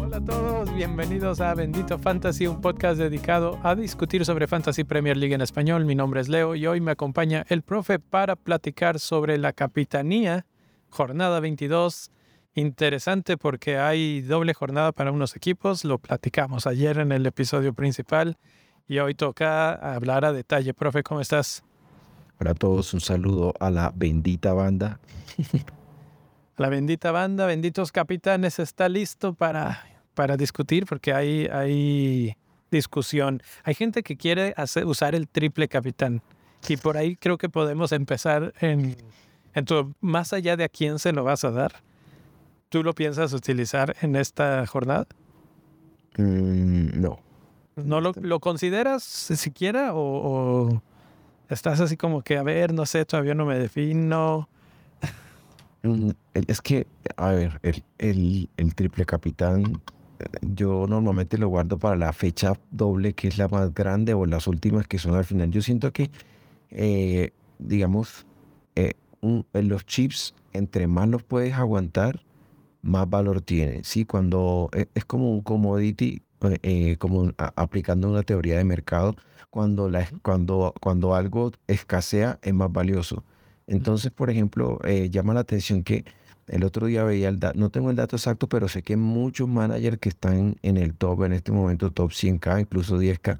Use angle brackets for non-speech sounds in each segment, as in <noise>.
Hola a todos, bienvenidos a Bendito Fantasy, un podcast dedicado a discutir sobre Fantasy Premier League en español. Mi nombre es Leo y hoy me acompaña el profe para platicar sobre la capitanía, jornada 22. Interesante porque hay doble jornada para unos equipos, lo platicamos ayer en el episodio principal y hoy toca hablar a detalle. Profe, ¿cómo estás? Para todos un saludo a la bendita banda. La bendita banda, benditos capitanes, está listo para, para discutir porque hay, hay discusión. Hay gente que quiere hacer, usar el triple capitán y por ahí creo que podemos empezar en, en tu, más allá de a quién se lo vas a dar. ¿Tú lo piensas utilizar en esta jornada? Mm, no. ¿No lo, lo consideras siquiera o, o estás así como que, a ver, no sé, todavía no me defino? Mm, Es que, a ver, el, el, el triple capitán, eh, yo normalmente lo guardo para la fecha doble, que es la más grande, o las últimas que son al final. Yo siento que, eh, digamos, eh, un- los chips, entre más los puedes aguantar, más valor tiene. Sí, cuando e- es como un commodity, eh, eh, como a- aplicando una teoría de mercado, cuando, la, cuando, cuando algo escasea es más valioso. Entonces, por ejemplo, eh, llama la atención que el otro día veía el dato, no tengo el dato exacto, pero sé que muchos managers que están en el top en este momento, top 100K, incluso 10K,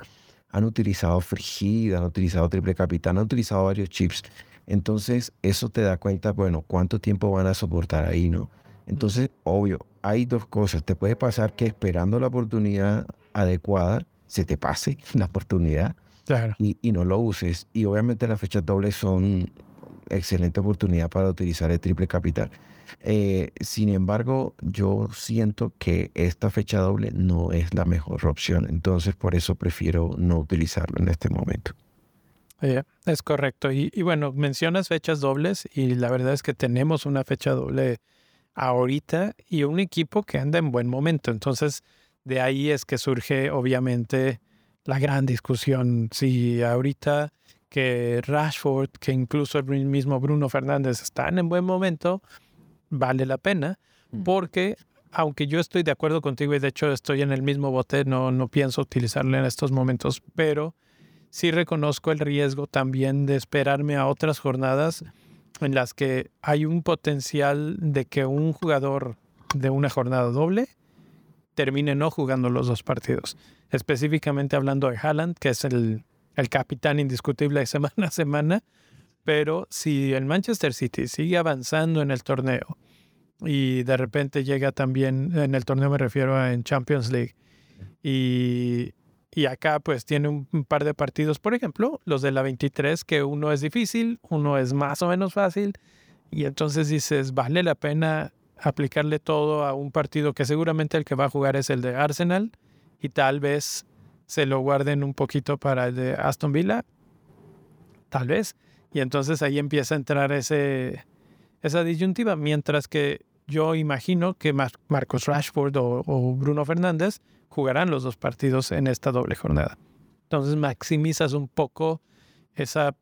han utilizado Frigida, han utilizado Triple Capitán, han utilizado varios chips. Entonces, eso te da cuenta, bueno, cuánto tiempo van a soportar ahí, ¿no? Entonces, obvio, hay dos cosas. Te puede pasar que esperando la oportunidad adecuada, se te pase <laughs> la oportunidad Claro. y, y no lo uses. Y obviamente las fechas dobles son excelente oportunidad para utilizar el triple capital. Eh, sin embargo, yo siento que esta fecha doble no es la mejor opción. Entonces, por eso prefiero no utilizarlo en este momento. Es correcto. Y, y bueno, mencionas fechas dobles y la verdad es que tenemos una fecha doble ahorita y un equipo que anda en buen momento. Entonces, de ahí es que surge obviamente la gran discusión. Si ahorita que Rashford, que incluso el mismo Bruno Fernández están en buen momento, vale la pena, Mm. porque aunque yo estoy de acuerdo contigo y de hecho estoy en el mismo bote, no, no pienso utilizarlo en estos momentos, pero sí reconozco el riesgo también de esperarme a otras jornadas en las que hay un potencial de que un jugador de una jornada doble termine no jugando los dos partidos. Específicamente hablando de Haaland, que es el, el capitán indiscutible de semana a semana, pero si el Manchester City sigue avanzando en el torneo y de repente llega también, en el torneo me refiero a en Champions League, y, y acá pues tiene un, par de partidos, por ejemplo, los de la 23, que uno es difícil, uno es más o menos fácil, y entonces dices, vale la pena aplicarle todo a un partido que seguramente el que va a jugar es el de Arsenal, y tal vez se lo guarden un poquito para el de Aston Villa, tal vez, y entonces ahí empieza a entrar ese, esa disyuntiva, mientras que yo imagino que Mar- Marcos Rashford o, o Bruno Fernández jugarán los dos partidos en esta doble jornada. Entonces maximizas un poco esa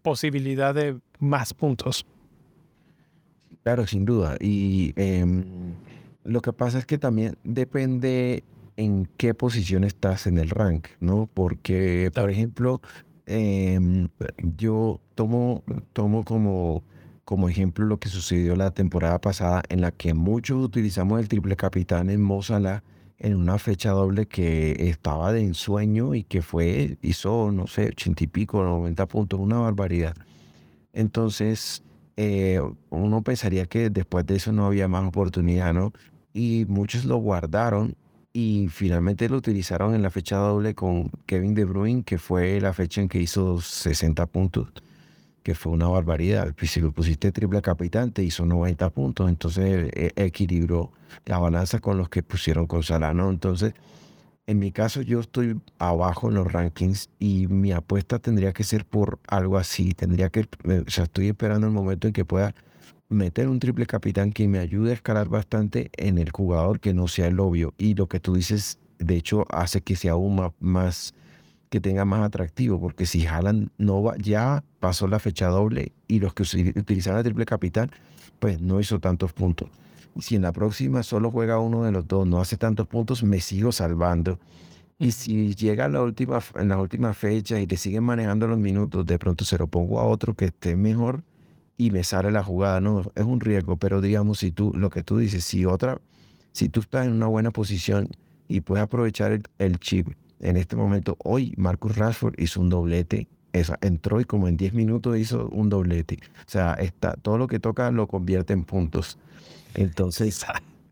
posibilidad de más puntos. Claro, sin duda. Y em, lo que pasa es que también depende en qué posición estás en el rank, ¿no? Porque, por ejemplo, em, yo tomo, tomo como, como ejemplo lo que sucedió la temporada pasada en la que muchos utilizamos el triple capitán en Mo Salah en una fecha doble que estaba de ensueño y que fue, hizo, no sé, ochenta y pico, 90 puntos, una barbaridad. Entonces, eh, uno pensaría que después de eso no había más oportunidad, ¿no? Y muchos lo guardaron y finalmente lo utilizaron en la fecha doble con Kevin De Bruyne, que fue la fecha en que hizo 60 puntos, que fue una barbaridad. Si lo pusiste triple capitán, te hizo 90 puntos, entonces eh, equilibró la balanza con los que pusieron con Salah, ¿no? Entonces, en mi caso, yo estoy abajo en los rankings y mi apuesta tendría que ser por algo así. Tendría que, eh, o sea, estoy esperando el momento en que pueda meter un triple capitán que me ayude a escalar bastante en el jugador que no sea el obvio. Y lo que tú dices, de hecho, hace que sea aún más, que tenga más atractivo, porque si Haaland no va, ya pasó la fecha doble y los que utilizaron la triple capital, pues no hizo tantos puntos. Si en la próxima solo juega uno de los dos, no hace tantos puntos, me sigo salvando. Y si llega a la última, en las últimas fechas y le siguen manejando los minutos, de pronto se lo pongo a otro que esté mejor y me sale la jugada. No, es un riesgo, pero digamos, si tú, lo que tú dices, si otra, si tú estás en una buena posición y puedes aprovechar el, chip, en este momento, hoy Marcus Rashford hizo un doblete. Esa, entró y como en 10 minutos hizo un doblete. O sea, está, todo lo que toca lo convierte en puntos. Entonces,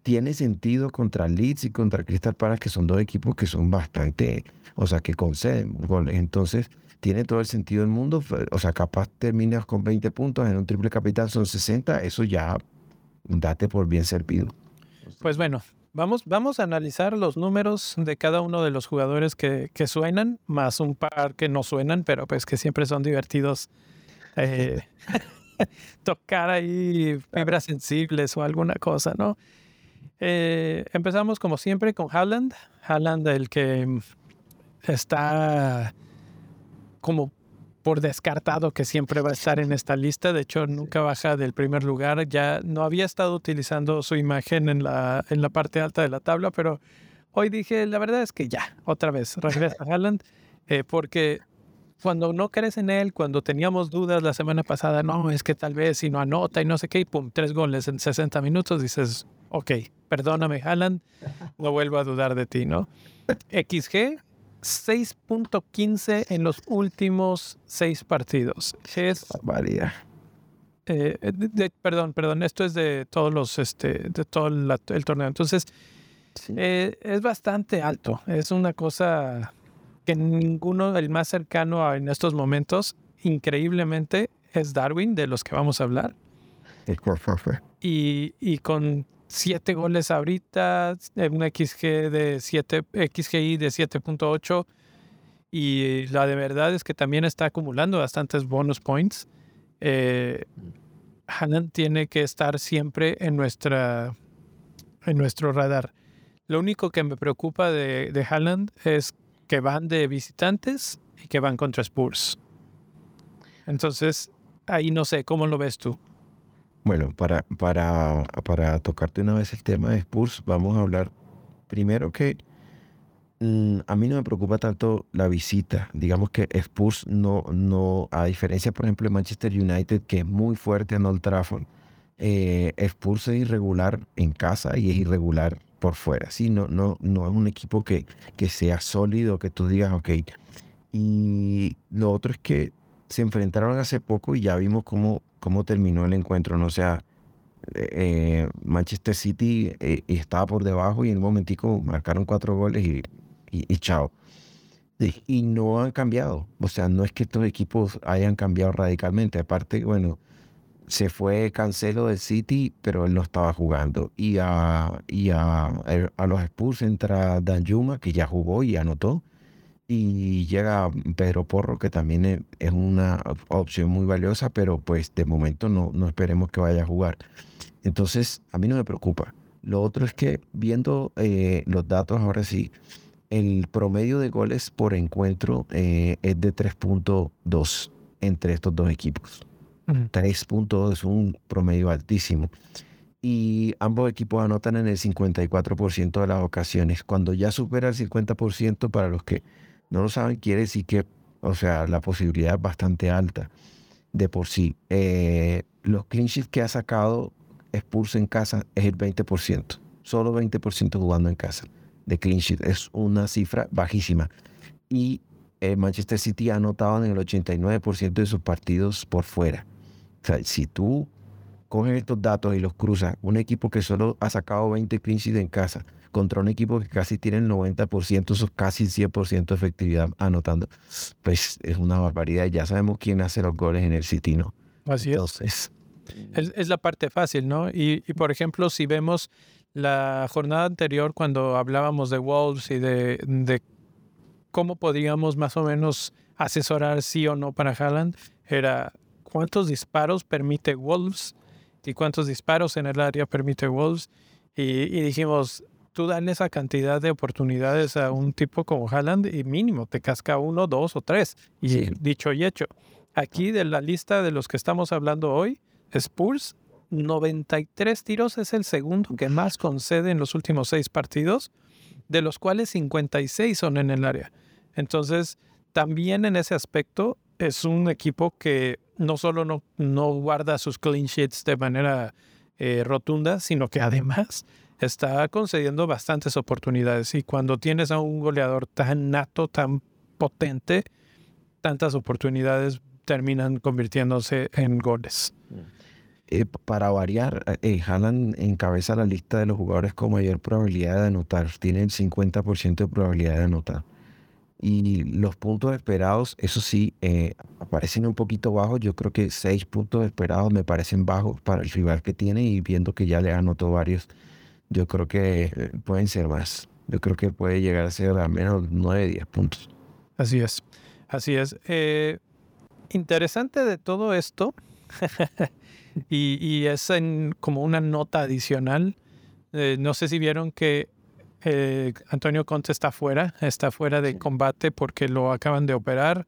tiene sentido contra Leeds y contra Crystal Palace, que son dos equipos que son bastante, o sea, que conceden goles. Entonces, tiene todo el sentido del mundo. O sea, capaz terminas con 20 puntos en un triple capital, son 60, eso ya date por bien servido. Pues bueno, vamos, vamos a analizar los números de cada uno de los jugadores que, que suenan, más un par que no suenan, pero pues que siempre son divertidos. Eh, <laughs> tocar ahí fibras sensibles o alguna cosa, ¿no? Eh, empezamos como siempre con Haaland. Haaland, el que está como por descartado que siempre va a estar en esta lista. De hecho, nunca baja del primer lugar. Ya no había estado utilizando su imagen en la, en la parte alta de la tabla, pero hoy dije, la verdad es que ya, otra vez, regresa <laughs> Haaland, eh, porque cuando no crees en él, cuando teníamos dudas la semana pasada, no, es que tal vez si no anota y no sé qué, y pum, tres goles en 60 minutos, dices, ok, perdóname, Haaland, no vuelvo a dudar de ti, ¿no? XG, 6.15 en los últimos seis partidos. Es. Varía. Eh, perdón, perdón, esto es de todos los, este, de todo el, torneo. Entonces, eh, es bastante alto. Es una cosa que ninguno, el más cercano en estos momentos, increíblemente, es Darwin, de los que vamos a hablar. Y, y con siete goles ahorita, un XG de 7, XGI de 7.8 y la de verdad es que también está acumulando bastantes bonus points. Eh, tiene que estar siempre en, nuestra, en nuestro radar. Lo único que me preocupa de, de es que van de visitantes y que van contra Spurs. Entonces, ahí no sé, ¿cómo lo ves tú? Bueno, para, para, para tocarte una vez el tema de Spurs, vamos a hablar primero que mm, a mí no me preocupa tanto la visita. Digamos que Spurs no, no, a diferencia, por ejemplo, de Manchester United, que es muy fuerte en Old Trafford, eh, Spurs es irregular en casa y es irregular por fuera. ¿sí? No, no, no es un equipo que, que sea sólido, que tú digas, ok. Y lo otro es que se enfrentaron hace poco y ya vimos cómo cómo terminó el encuentro, ¿no? O sea, eh, Manchester City eh, estaba por debajo y en un momentico marcaron cuatro goles y, y, chao. Y, no han cambiado. O sea, no es que estos equipos hayan cambiado radicalmente. Aparte, bueno, se fue Cancelo del City, pero él no estaba jugando. Y a, y a, a los Spurs entra Danjuma, que ya jugó y anotó y llega Pedro Porro, que también e, es una opción muy valiosa, pero pues de momento no, no esperemos que vaya a jugar. Entonces, a mí no me preocupa. Lo otro es que viendo eh, los datos ahora sí, el promedio de goles por encuentro eh, es de 3.2 entre estos dos equipos. 3.2 es un promedio altísimo. Y ambos equipos anotan en el 54% de las ocasiones. Cuando ya supera el 50% para los que no lo saben, quiere decir que, o sea, la posibilidad es bastante alta de por sí. Eh, los clean sheets que ha sacado Spurs en casa es el 20%, solo 20% jugando en casa de clean sheet. Es una cifra bajísima. Y eh, Manchester City ha anotado en el 89% de sus partidos por fuera. O sea, si tú coges estos datos y los cruzas, un equipo que solo ha sacado 20 clean sheets en casa contra un equipo que casi tiene el 90%, casi 100% de efectividad anotando, pues es una barbaridad. Ya sabemos quién hace los goles en el City, ¿no? Así es. Es, la parte fácil, ¿no? Y, por ejemplo, si vemos la jornada anterior cuando hablábamos de Wolves y de, de cómo podríamos más o menos asesorar sí o no para Haaland, era cuántos disparos permite Wolves y cuántos disparos en el área permite Wolves. y dijimos, tú dan esa cantidad de oportunidades a un tipo como Haaland y mínimo te casca uno, dos o tres. Y dicho y hecho, aquí de la lista de los que estamos hablando hoy, Spurs, 93 tiros es el segundo que más concede en los últimos seis partidos, de los cuales 56 son en el área. Entonces, también en ese aspecto es un equipo que no solo no, no guarda sus clean sheets de manera eh, rotunda, sino que además está concediendo bastantes oportunidades. Y cuando tienes a un goleador tan nato, tan potente, tantas oportunidades terminan convirtiéndose en goles. Eh, para variar, eh, Haaland encabeza la lista de los jugadores con mayor probabilidad de anotar. Tiene el 50% de probabilidad de anotar. Y los puntos esperados, eso sí, eh, aparecen un poquito bajos. Yo creo que seis puntos esperados me parecen bajos para el rival que tiene y viendo que ya le anotó varios, yo creo que eh, pueden ser más. Yo creo que puede llegar a ser al menos nueve, diez puntos. Así es, así es. Eh, interesante de todo esto, <laughs> y, y, es en, como una nota adicional. no sé si vieron que eh, Antonio Conte está fuera, está fuera de combate porque lo acaban de operar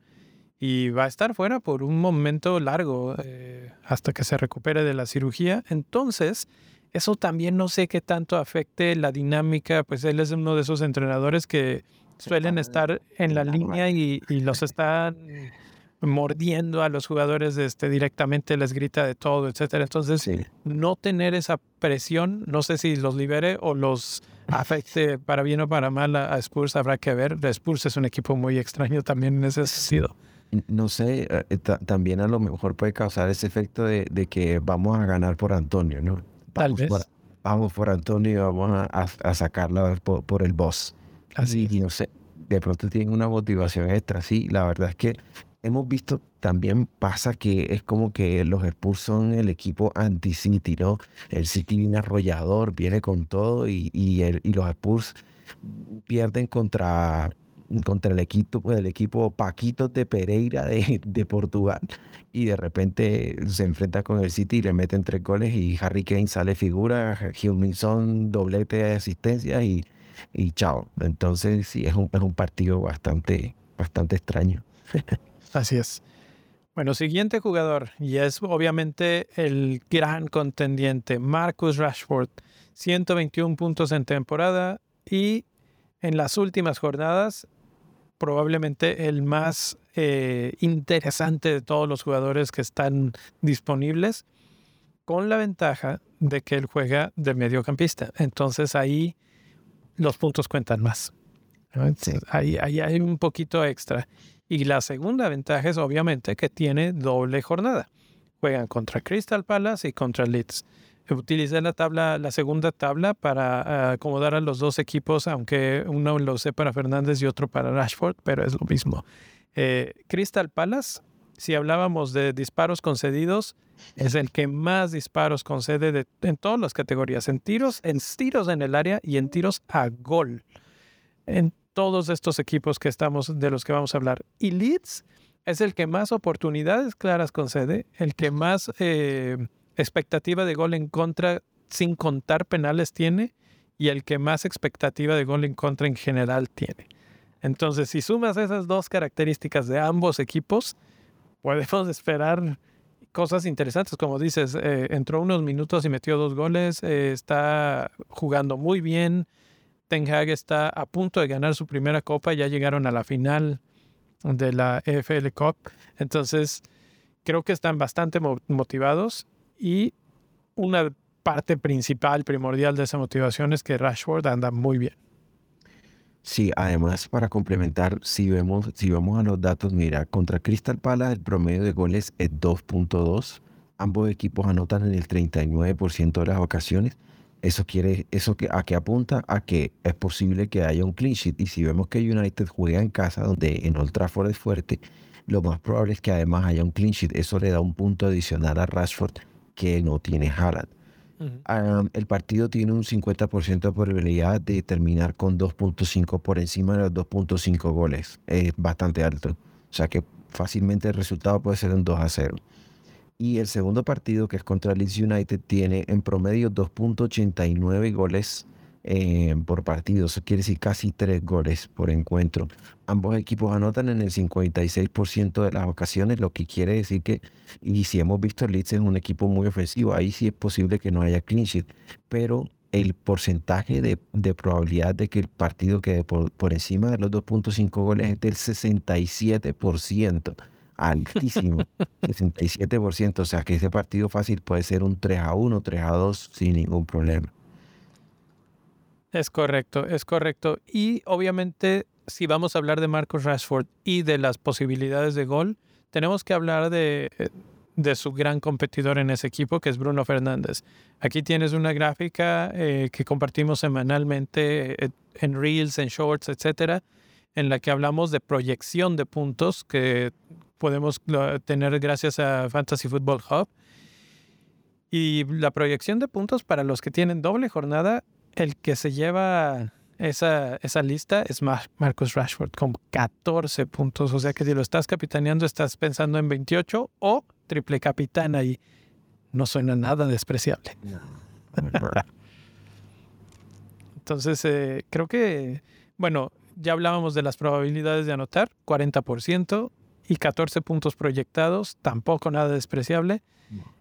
y va a estar fuera por un momento largo eh, hasta que se recupere de la cirugía. Entonces, eso también no sé qué tanto afecte la dinámica, pues él es uno de esos entrenadores que suelen estar en la línea y, y los <laughs> están mordiendo a los jugadores este, directamente, les grita de todo, etcétera. Entonces, no tener esa presión, no sé si los libere o los afecte para bien o para mal a, Spurs, habrá que ver. Spurs es un equipo muy extraño también en ese sentido. No sé, eh, también a lo mejor puede causar ese efecto de, que vamos a ganar por Antonio, ¿no? Tal vez. vamos por Antonio y vamos a, sacarla por, el boss. Así. Y no sé, de pronto tienen una motivación extra. Sí, la verdad es que hemos visto también pasa que es como que los Spurs son el equipo anti-City, ¿no? El City viene arrollador, viene con todo y, y, el, y los Spurs pierden contra, contra el equipo, el equipo Paquito de Pereira de, de Portugal y de repente se enfrenta con el City y le meten tres goles y Harry Kane sale figura, Hilminson doblete de asistencia y, y chao. Entonces sí, es un, es un partido bastante, bastante extraño. <laughs> Así es. Bueno, siguiente jugador, y es obviamente el gran contendiente, Marcus Rashford. 121 puntos en temporada y en las últimas jornadas, probablemente el más eh, interesante de todos los jugadores que están disponibles, con la ventaja de que él juega de mediocampista. Entonces ahí los puntos cuentan más. Ahí, ahí hay un poquito extra. Y la segunda ventaja es obviamente que tiene doble jornada. Juegan contra Crystal Palace y contra Leeds. Utilicé la tabla, la segunda tabla para ah, acomodar a los dos equipos, aunque uno lo sé para Fernández y otro para Rashford, pero es lo mismo. Eh, Crystal Palace, si hablábamos de disparos concedidos, es el que más disparos concede en todas las categorías, en tiros, en tiros en el área y en tiros a gol. En todos estos equipos que estamos, de los que vamos a hablar. Y Leeds es el que más oportunidades claras concede, el que más eh, expectativa de gol en contra sin contar penales tiene y el que más expectativa de gol en contra en general tiene. Entonces, si sumas esas dos características de ambos equipos, podemos <laughs> esperar cosas interesantes. Como dices, eh, entró unos minutos y metió dos goles, eh, está jugando muy bien, Ten Hag está a punto de ganar su primera copa, ya llegaron a la final de la EFL Cup, entonces creo que están bastante motivados y una parte principal, primordial de esa motivación es que Rashford anda muy bien. Sí, además para complementar, si vemos, si vamos a los datos, mira, contra Crystal Palace el promedio de goles es 2.2. Ambos equipos anotan en el 39% de las ocasiones eso quiere, eso que, a qué apunta a que es posible que haya un clean sheet. Y si vemos que United juega en casa, donde en Old Trafford es fuerte, lo más probable es que además haya un clean sheet. Eso le da un punto adicional a Rashford que no tiene Haaland. el partido tiene un 50% de probabilidad de terminar con 2.5 por encima de los 2.5 goles. Es bastante alto. O sea que fácilmente el resultado puede ser un 2 a 0. Y el segundo partido, que es contra Leeds United, tiene en promedio 2.89 goles eh, por partido. Eso quiere decir casi tres goles por encuentro. Ambos equipos anotan en el 56% de las ocasiones, lo que quiere decir que, y si hemos visto Leeds es un equipo muy ofensivo, ahí sí es posible que no haya clean pero el porcentaje de, probabilidad de que el partido quede por, por encima de los 2.5 goles es del 67% altísimo, 67%, o sea que ese partido fácil puede ser un 3 a 1, 3 a 2 sin ningún problema. Es correcto, es correcto. Y obviamente, si vamos a hablar de Marcus Rashford y de las posibilidades de gol, tenemos que hablar de, de su gran competidor en ese equipo, que es Bruno Fernández. Aquí tienes una gráfica eh, que compartimos semanalmente eh, en Reels, en Shorts, etcétera, en la que hablamos de proyección de puntos que podemos tener gracias a Fantasy Football Hub. Y la proyección de puntos para los que tienen doble jornada, el que se lleva esa, esa lista es Marcus Rashford con 14 puntos. O sea que si lo estás capitaneando, estás pensando en 28 o triple capitán ahí. No suena nada despreciable. <laughs> Entonces, eh, creo que, bueno, ya hablábamos de las probabilidades de anotar, 40% y 14 puntos proyectados, tampoco nada despreciable.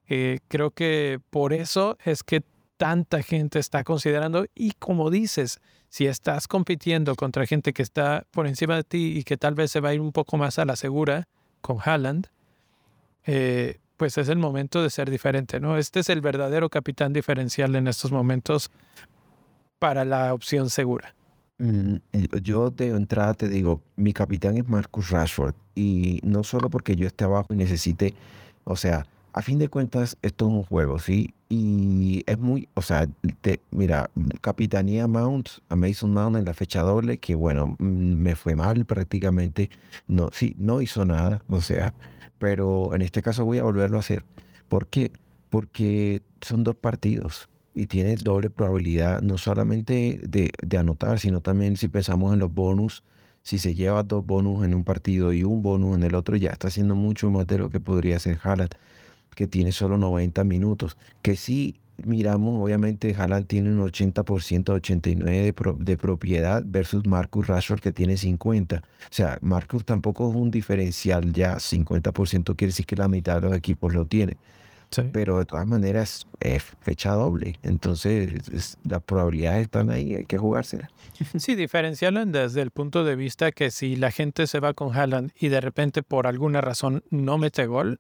Eh, creo que por eso es que tanta gente está considerando y como dices, si estás compitiendo contra gente que está por encima de ti y que tal vez se va a ir un poco más a la segura con Haaland, eh, pues es el momento de ser diferente, ¿no? Este es el verdadero capitán diferencial en estos momentos para la opción segura. Mm, yo de entrada te digo, mi capitán es Marcus Rashford y no solo porque yo esté abajo y necesite, o sea, a fin de cuentas esto es un juego, ¿sí? Y es muy, o sea, te, mira, capitanía Mount, a Mason Mount en la fecha doble, que bueno, mm, me fue mal prácticamente, no, sí, no hizo nada, o sea, pero en este caso voy a volverlo a hacer. ¿Por qué? Porque son dos partidos y tiene doble probabilidad, no solamente de, anotar, sino también si pensamos en los bonus, si se lleva dos bonus en un partido y un bonus en el otro, ya está haciendo mucho más de lo que podría hacer Haaland, que tiene solo 90 minutos. Que si miramos, obviamente Haaland tiene un 80%, 89% de, propiedad versus Marcus Rashford que tiene 50%. O sea, Marcus tampoco es un diferencial ya, 50% quiere decir que la mitad de los equipos lo tiene. Pero de todas maneras es fecha doble. Entonces las probabilidades están ahí, hay que jugársela. <laughs> Sí, diferenciarlo desde el punto de vista que si la gente se va con Haaland y de repente por alguna razón no mete gol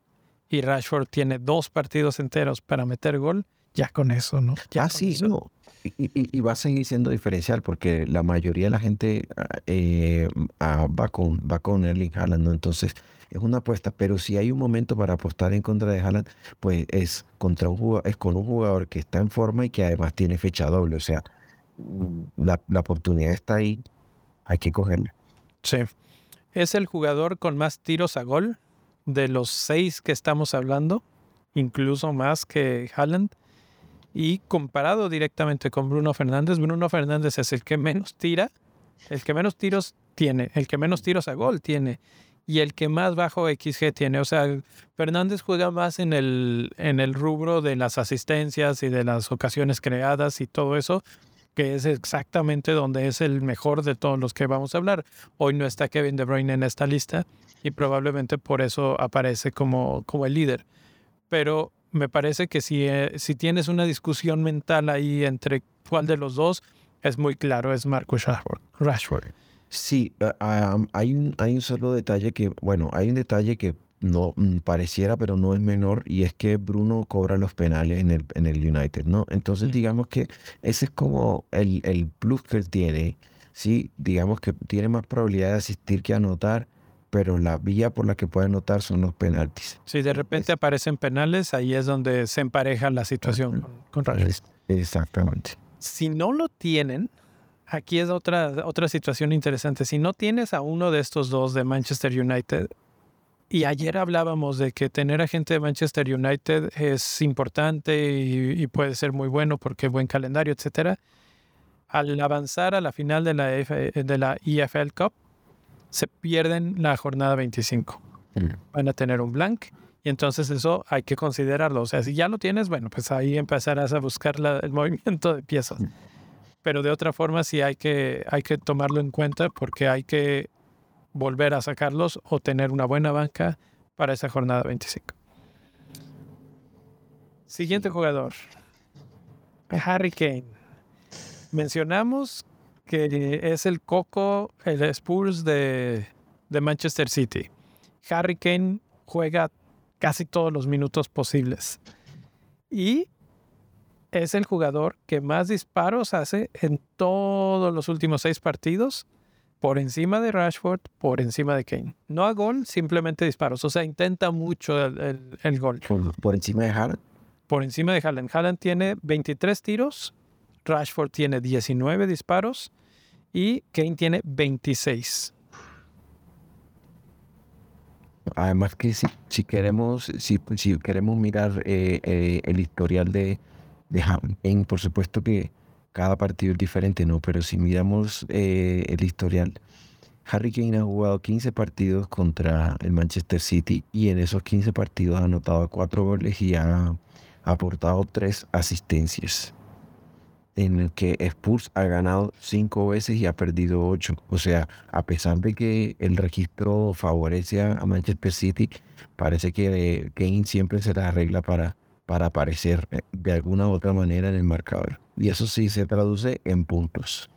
y Rashford tiene dos partidos enteros para meter gol, ya con eso, ¿no? Ya ah, sí, no. Y, va a seguir siendo diferencial porque la mayoría de la gente eh, ah, va, con, va con Erling Haaland, ¿no? Entonces es una apuesta, pero si hay un momento para apostar en contra de Haaland, pues es, contra un es con un jugador que está en forma y que además tiene fecha doble. O sea, la, la oportunidad está ahí, hay que cogerla. Sí. Es el jugador con más tiros a gol de los seis que estamos hablando, incluso más que Haaland. Y comparado directamente con Bruno Fernández, Bruno Fernández es el que menos tira, el que menos tiros tiene, el que menos tiros a gol tiene y el que más bajo XG tiene. O sea, Fernández juega más en el, en el rubro de las asistencias y de las ocasiones creadas y todo eso, que es exactamente donde es el mejor de todos los que vamos a hablar. Hoy no está Kevin De Bruyne en esta lista y probablemente por eso aparece como, como el líder. Pero me parece que si, eh, si tienes una discusión mental ahí entre cuál de los dos, es muy claro, es Marcus Rashford. Sí, hay, un, hay un solo detalle que, bueno, hay un detalle que no mm, pareciera, pero no es menor, y es que Bruno cobra los penales en el, en el United, ¿no? Entonces, digamos que ese es como el, el plus que él tiene, ¿sí? Digamos que tiene más probabilidad de asistir que anotar, pero la vía por la que puede anotar son los penaltis. Si de repente aparecen penales, ahí es donde se empareja la situación con, con Exactamente. Si no lo tienen, aquí es otra, otra situación interesante. Si no tienes a uno de estos dos de Manchester United, y ayer hablábamos de que tener a gente de Manchester United es importante y, puede ser muy bueno porque buen calendario, etcétera. Al avanzar a la final de la, de la EFL Cup, se pierden la jornada 25. Mm. Van a tener un blank y entonces eso hay que considerarlo. O sea, si ya lo tienes, bueno, pues ahí empezarás a buscar el <laughs> movimiento de piezas. Pero de otra forma sí hay que, hay que tomarlo en cuenta porque hay que volver a sacarlos o tener una buena banca para esa jornada 25. Siguiente jugador, Harry Kane. Mencionamos que es el coco, el Spurs de, de Manchester City. Harry Kane juega casi todos los minutos posibles. Y es el jugador que más disparos hace en todos los últimos seis partidos, por encima de Rashford, por encima de Kane. No a gol, simplemente disparos. O sea, intenta mucho el, gol. ¿Por, encima de Haaland? Por encima de Haaland. Haaland tiene 23 tiros, Rashford tiene 19 disparos y Kane tiene 26. Además que si, si queremos si, si queremos mirar eh, eh, el historial de, de Kane, por supuesto que cada partido es diferente, ¿no? Pero si miramos eh, el historial, Harry Kane ha jugado 15 partidos contra el Manchester City y en esos 15 partidos ha anotado 4 goles y ha aportado 3 asistencias en el que Spurs ha ganado cinco veces y ha perdido ocho. O sea, a pesar de que el registro favorece a Manchester City, parece que Kane siempre se la arregla para, para aparecer eh, de alguna u otra manera en el marcador. Y eso sí se traduce en puntos.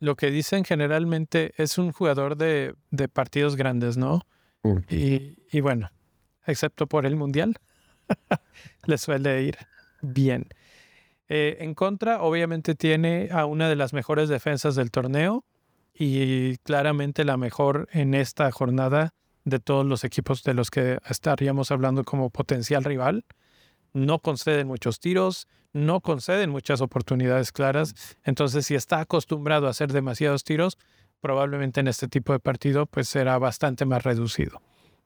Lo que dicen generalmente es un jugador de, partidos grandes, ¿no? Y, y bueno, excepto por el Mundial, <laughs> le suele ir bien. Eh, en contra, obviamente tiene a una de las mejores defensas del torneo y claramente la mejor en esta jornada de todos los equipos de los que estaríamos hablando como potencial rival. No conceden muchos tiros, no conceden muchas oportunidades claras. Entonces, si está acostumbrado a hacer demasiados tiros, probablemente en este tipo de partido pues será bastante más reducido.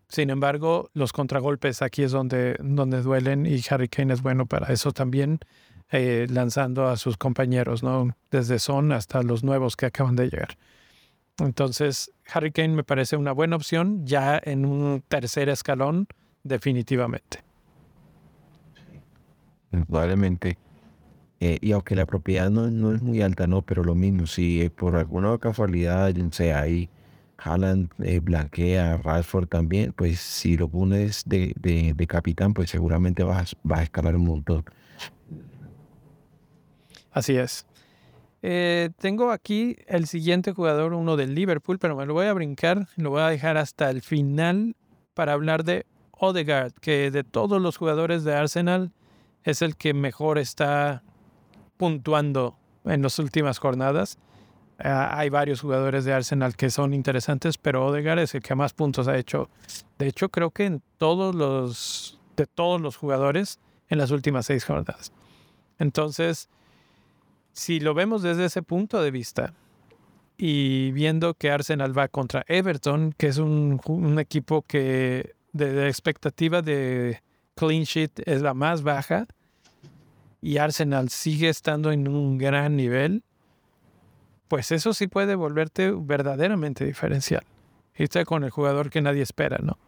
Sin embargo, los contragolpes aquí es donde, donde duelen y Harry Kane es bueno para eso también. Eh, lanzando a sus compañeros, ¿no? Desde Son hasta los nuevos que acaban de llegar. Entonces, Harry Kane me parece una buena opción ya en un tercer escalón, definitivamente. Probablemente. Eh, y aunque la propiedad no, no, es muy alta, no, pero lo mismo, si por alguna casualidad, sea ahí, Haaland eh, blanquea, Rashford también, pues si lo pones de, de, capitán, pues seguramente vas, vas a escalar un montón. Así es. Eh, tengo aquí el siguiente jugador, uno del Liverpool, pero me lo voy a brincar, lo voy a dejar hasta el final para hablar de Odegaard, que de todos los jugadores de Arsenal es el que mejor está puntuando en las últimas jornadas. Ah, hay varios jugadores de Arsenal que son interesantes, pero Odegaard es el que más puntos ha hecho. De hecho, creo que en todos los de todos los jugadores en las últimas seis jornadas. Entonces, si lo vemos desde ese punto de vista y viendo que Arsenal va contra Everton, que es un, equipo que de, expectativa de clean sheet es la más baja, y Arsenal sigue estando en un gran nivel, pues eso sí puede volverte verdaderamente diferencial. Irte con el jugador que nadie espera, ¿no?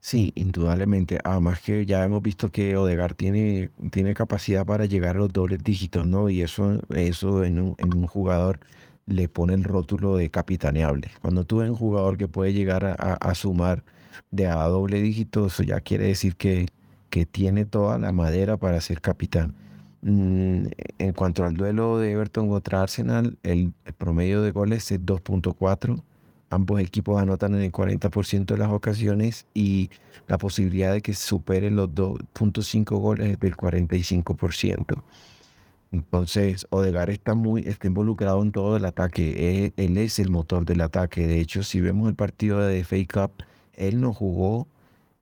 Sí, indudablemente. Además que ya hemos visto que Odegar tiene, tiene capacidad para llegar a los dobles dígitos, ¿no? Y eso, eso en, un, en un jugador le pone el rótulo de capitaneable. Cuando tú ves un jugador que puede llegar a, sumar de a doble dígito, eso ya quiere decir que, que tiene toda la madera para ser capitán. Mm, en cuanto al duelo de Everton contra Arsenal, el, promedio de goles es 2.4 Ambos equipos anotan en el 40% de las ocasiones y la posibilidad de que superen los 2.5 goles es del 45%. Entonces, Odegar está muy está involucrado en todo el ataque. Él, es el motor del ataque. De hecho, si vemos el partido de FA Cup, él no jugó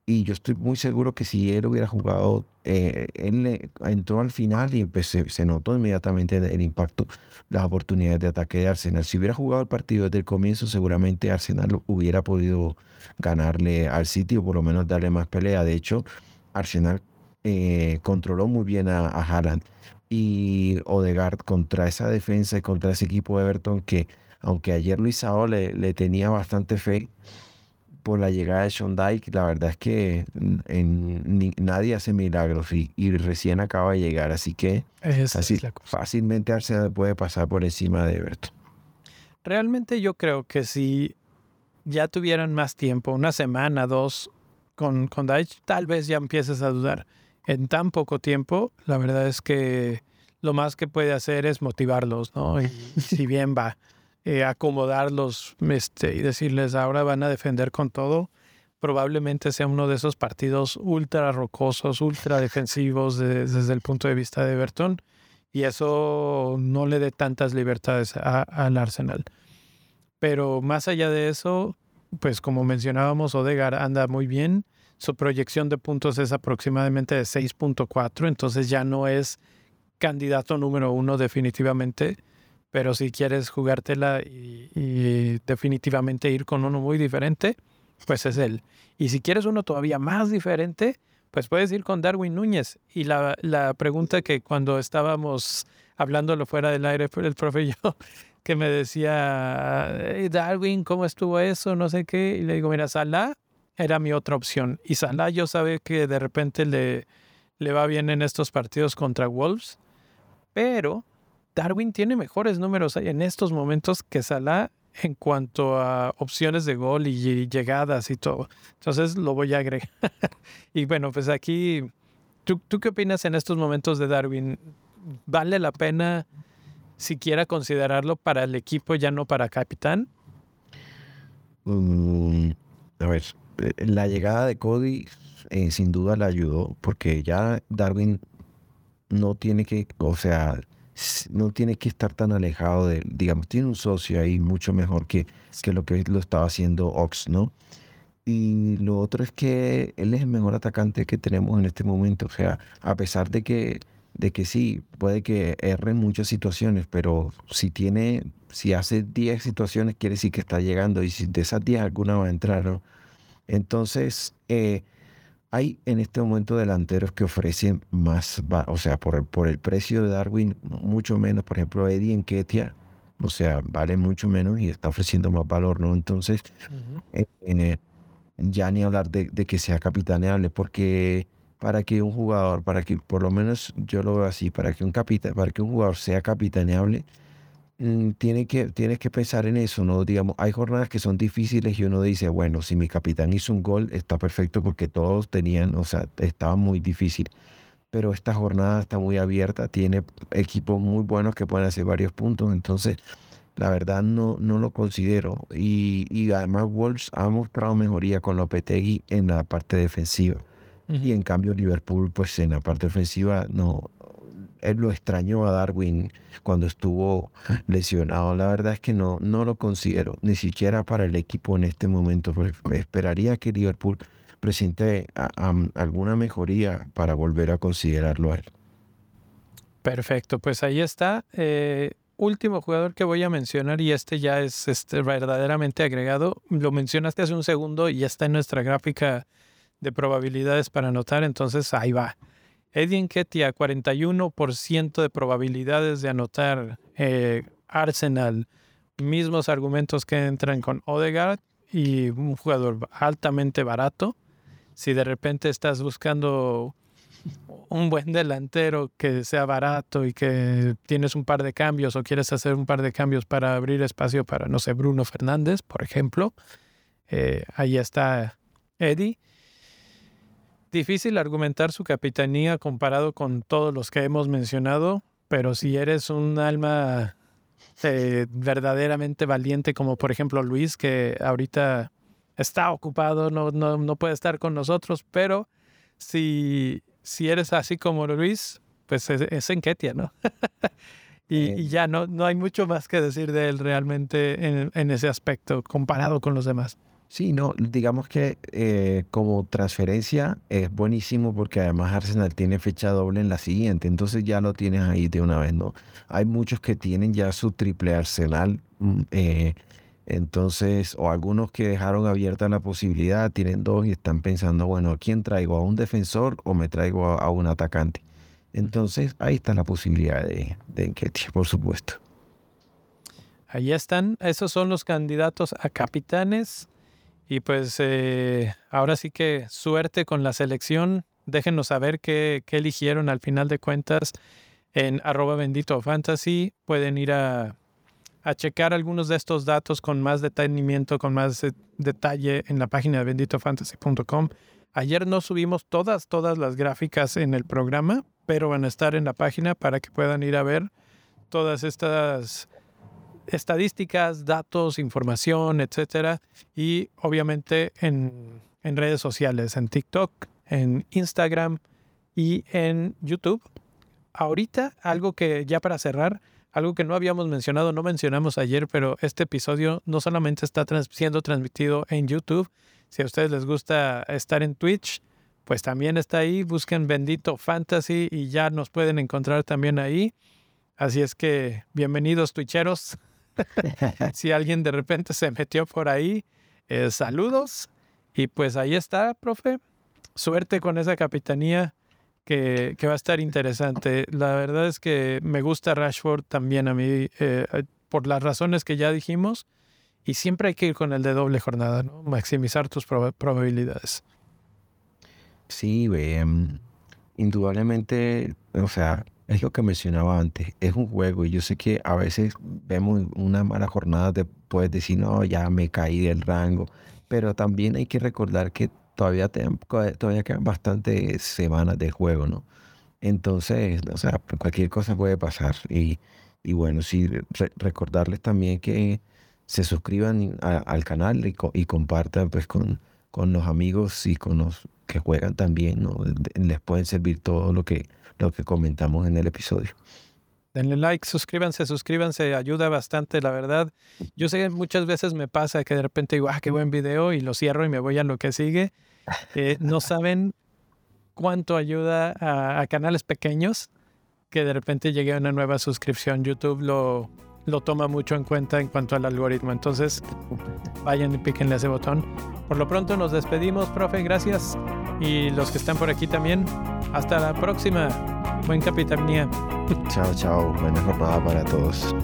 y yo estoy muy seguro que si él hubiera jugado, eh, él entró al final y se notó inmediatamente el impacto, las oportunidades de ataque de Arsenal. Si hubiera jugado el partido desde el comienzo, seguramente Arsenal hubiera podido ganarle al City o por lo menos darle más pelea. De hecho, Arsenal eh, controló muy bien a, a Haaland y Odegaard contra esa defensa y contra ese equipo de Everton que, aunque ayer Luis Sao le tenía bastante fe, por la llegada de Sean Dyke, la verdad es que en, nadie hace milagros y, recién acaba de llegar, así que así, fácilmente Arsenal puede pasar por encima de Everton. Realmente yo creo que si ya tuvieran más tiempo, una semana, dos, con, con Dyke, tal vez ya empieces a dudar. En tan poco tiempo, la verdad es que lo más que puede hacer es motivarlos, ¿no? Y, si bien va, eh, acomodarlos este, y decirles ahora van a defender con todo, probablemente sea uno de esos partidos ultra rocosos, ultra defensivos desde el punto de vista de Everton, y eso no le dé tantas libertades al Arsenal. Pero más allá de eso, pues como mencionábamos, Odegar anda muy bien. Su proyección de puntos es aproximadamente de 6.4, entonces ya no es candidato número uno definitivamente, pero si quieres jugártela y, definitivamente ir con uno muy diferente, pues es él. Y si quieres uno todavía más diferente, pues puedes ir con Darwin Núñez. Y la, la pregunta que cuando estábamos hablándolo fuera del aire, el profe y yo, <laughs> que me decía, Darwin, ¿cómo estuvo eso? No sé qué. Y le digo, mira, Salah era mi otra opción. Y Salah yo sabía que de repente le, le va bien en estos partidos contra Wolves. Pero Darwin tiene mejores números en estos momentos que Salah en cuanto a opciones de gol y llegadas y todo. Entonces lo voy a agregar. <laughs> y bueno, pues aquí, ¿tú, ¿tú, qué opinas en estos momentos de Darwin? ¿Vale la pena siquiera considerarlo para el equipo, ya no para capitán? Mm, a ver, eh, la llegada de Cody eh, sin duda le ayudó porque ya Darwin no tiene que, o sea, no tiene que estar tan alejado de, digamos, tiene un socio ahí mucho mejor que, que lo que lo estaba haciendo Ox, ¿no? Y lo otro es que él es el mejor atacante que tenemos en este momento. O sea, a pesar de que, de que sí, puede que erre en muchas situaciones, pero si tiene, si hace 10 situaciones, quiere decir que está llegando. Y si de esas 10 alguna va a entrar, ¿no? Entonces, eh, hay en este momento delanteros que ofrecen más, o sea, por el, por el precio de Darwin, mucho menos. Por ejemplo, Eddie en Ketia, o sea, vale mucho menos y está ofreciendo más valor, ¿no? Entonces, eh, eh, ya ni hablar de, de, que sea capitaneable, porque para que un jugador, para que por lo menos yo lo veo así, para que un, capita, para que un jugador sea capitaneable, tiene que, tienes que pensar en eso, ¿no? Digamos, hay jornadas que son difíciles y uno dice, bueno, si mi capitán hizo un gol, está perfecto porque todos tenían, o sea, estaba muy difícil. Pero esta jornada está muy abierta, tiene equipos muy buenos que pueden hacer varios puntos, entonces la verdad no, no lo considero. Y, y además Wolves ha mostrado mejoría con Lopetegui en la parte defensiva. Y en cambio Liverpool, pues en la parte ofensiva no, él lo extrañó a Darwin cuando estuvo lesionado. La verdad es que no, no lo considero, ni siquiera para el equipo en este momento. Esperaría que Liverpool presente alguna mejoría para volver a considerarlo a él. Perfecto, pues ahí está. Eh, último jugador que voy a mencionar y este ya es este, verdaderamente agregado. Lo mencionaste hace un segundo y ya está en nuestra gráfica de probabilidades para anotar, entonces ahí va. Eddie Nketiah, 41% de probabilidades de anotar eh, Arsenal. Mismos argumentos que entran con Odegaard y un jugador altamente barato. Si de repente estás buscando un buen delantero que sea barato y que tienes un par de cambios o quieres hacer un par de cambios para abrir espacio para, no sé, Bruno Fernández, por ejemplo, eh, ahí está Eddie. Difícil argumentar su capitanía comparado con todos los que hemos mencionado, pero si eres un alma eh, verdaderamente valiente, como por ejemplo Luis, que ahorita está ocupado, no, no, puede estar con nosotros, pero si, si eres así como Luis, pues es, en Ketia, ¿no? <laughs> y, ya no, no hay mucho más que decir de él realmente en, en ese aspecto comparado con los demás. Sí, no, digamos que eh, como transferencia es buenísimo porque además Arsenal tiene fecha doble en la siguiente, entonces ya lo tienes ahí de una vez, ¿no? Hay muchos que tienen ya su triple Arsenal, mm, eh, entonces, o algunos que dejaron abierta la posibilidad, tienen dos y están pensando, bueno, quién traigo? ¿A un defensor o me traigo a, un atacante? Entonces, ahí está la posibilidad de, de por supuesto. Ahí están, esos son los candidatos a capitanes Y pues eh, ahora sí que suerte con la selección. Déjenos saber qué, eligieron al final de cuentas en arroba bendito fantasy. Pueden ir a, a, checar algunos de estos datos con más detenimiento, con más detalle en la página de benditofantasy.com. Ayer no subimos todas, todas las gráficas en el programa, pero van a estar en la página para que puedan ir a ver todas estas estadísticas, datos, información, etcétera. Y obviamente en, en redes sociales, en TikTok, en Instagram y en YouTube. Ahorita, algo que ya para cerrar, algo que no habíamos mencionado, no mencionamos ayer, pero este episodio no solamente está siendo transmitido en YouTube, si a ustedes les gusta estar en Twitch, pues también está ahí, busquen Bendito Fantasy y ya nos pueden encontrar también ahí. Así es que bienvenidos Twitcheros. <laughs> si alguien de repente se metió por ahí, eh, saludos. Y pues ahí está, profe. Suerte con esa capitanía que, que, va a estar interesante. La verdad es que me gusta Rashford también a mí, eh, por las razones que ya dijimos. Y siempre hay que ir con el de doble jornada, ¿no? Maximizar tus probabilidades. Sí, um, indudablemente, o sea, es lo que mencionaba antes, es un juego y yo sé que a veces vemos una mala jornada, te puedes decir, no, ya me caí del rango, pero también hay que recordar que todavía, todavía quedan bastantes semanas de juego, ¿no? Entonces, o sea, cualquier cosa puede pasar y, y bueno, sí, recordarles también que se suscriban al canal y, compartan pues con, con los amigos y con los que juegan también, ¿no? Les pueden servir todo lo que, lo que comentamos en el episodio. Denle like, suscríbanse, suscríbanse, ayuda bastante, la verdad. Yo sé que muchas veces me pasa que de repente digo, ah, qué buen video, y lo cierro y me voy a lo que sigue. Eh, no saben cuánto ayuda a, a, canales pequeños que de repente llegue una nueva suscripción. YouTube lo, lo toma mucho en cuenta en cuanto al algoritmo. Entonces, vayan y píquenle ese botón. Por lo pronto nos despedimos, profe, gracias. Y los que están por aquí también, hasta la próxima. Buen capitanía. Chao, chao. Buena jornada para todos.